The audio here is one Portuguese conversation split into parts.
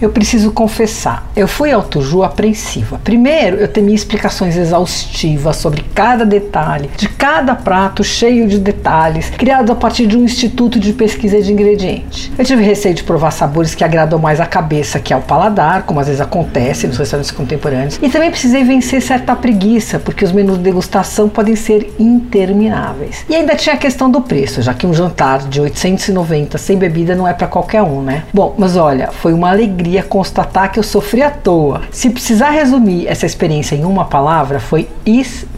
Eu preciso confessar, eu fui ao Tuju apreensiva. Primeiro, eu temia explicações exaustivas sobre cada detalhe, de cada prato cheio de detalhes, criado a partir de um instituto de pesquisa de ingredientes. Eu tive receio de provar sabores que agradam mais a cabeça que ao paladar, como às vezes acontece nos restaurantes contemporâneos, e também precisei vencer certa preguiça, porque os menus de degustação podem ser intermináveis. E ainda tinha a questão do preço, já que um jantar de 890 sem bebida não é para qualquer um, né? Bom, mas olha, foi uma alegria constatar que eu sofri à toa. Se precisar resumir essa experiência em uma palavra, foi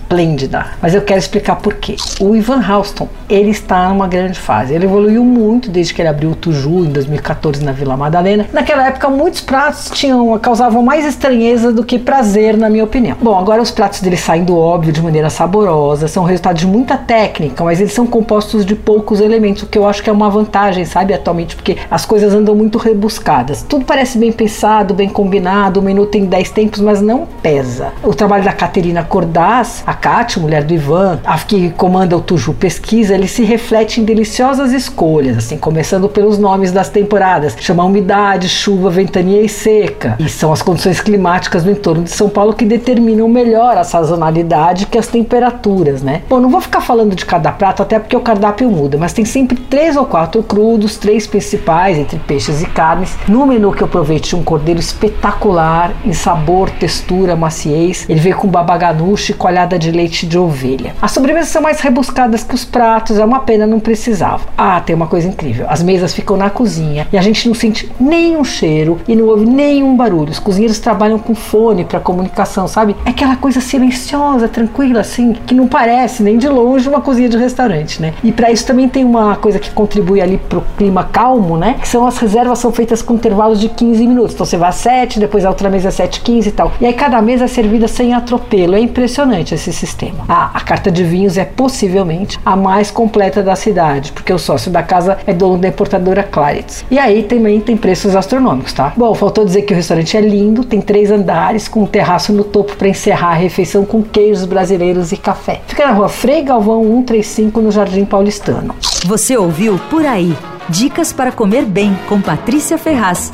esplêndida. Mas eu quero explicar por quê. O Ivan Halston, ele está numa grande fase. Ele evoluiu muito desde que ele abriu o Tuju em 2014 na Vila Madalena. Naquela época, muitos pratos tinham causavam mais estranheza do que prazer, na minha opinião. Bom, agora os pratos dele saem do óbvio de maneira saborosa, são resultado de muita técnica, mas eles são compostos de poucos elementos, o que eu acho que é uma vantagem, sabe, atualmente, porque as coisas andam muito rebuscadas. Tudo parece bem pensado, bem combinado, o menu tem 10 tempos, mas não pesa. O trabalho da Caterina Cordaz, a Kátia, mulher do Ivan, a que comanda o Tuju Pesquisa, ele se reflete em deliciosas escolhas, assim, começando pelos nomes das temporadas, chama umidade, chuva, ventania e seca. E são as condições climáticas no entorno de São Paulo que determinam melhor a sazonalidade que as temperaturas, né? Bom, não vou ficar falando de cada prato, até porque o cardápio muda, mas tem sempre três ou quatro crudos, três principais entre peixes e carnes. No menu que eu provei tinha um cordeiro espetacular em sabor, textura, maciez. Ele veio com babaganuche e coalhada de leite de ovelha. As sobremesas são mais rebuscadas que os pratos, é uma pena não precisava. Ah, tem uma coisa incrível. As mesas ficam na cozinha e a gente não sente nenhum cheiro e não ouve nenhum barulho. Os cozinheiros trabalham com fone para comunicação, sabe? É aquela coisa silenciosa, tranquila assim, que não parece nem de longe uma cozinha de restaurante, né? E para isso também tem uma coisa que contribui ali pro clima calmo, né? Que são as reservas são feitas com intervalos de 15 minutos. Então você vai a 7, depois a outra mesa é 7, 15 e tal. E aí cada mesa é servida sem atropelo. É impressionante esse sistema. Ah, a carta de vinhos é possivelmente a mais completa da cidade, porque o sócio da casa é dono da importadora Claritz. E aí também tem preços astronômicos, tá? Bom, faltou dizer que o restaurante é lindo, tem três andares com um terraço no topo para encerrar a refeição com queijos brasileiros e café. Fica na rua Frei Galvão 135 no Jardim Paulistano. Você ouviu Por Aí. Dicas para comer bem com Patrícia Ferraz.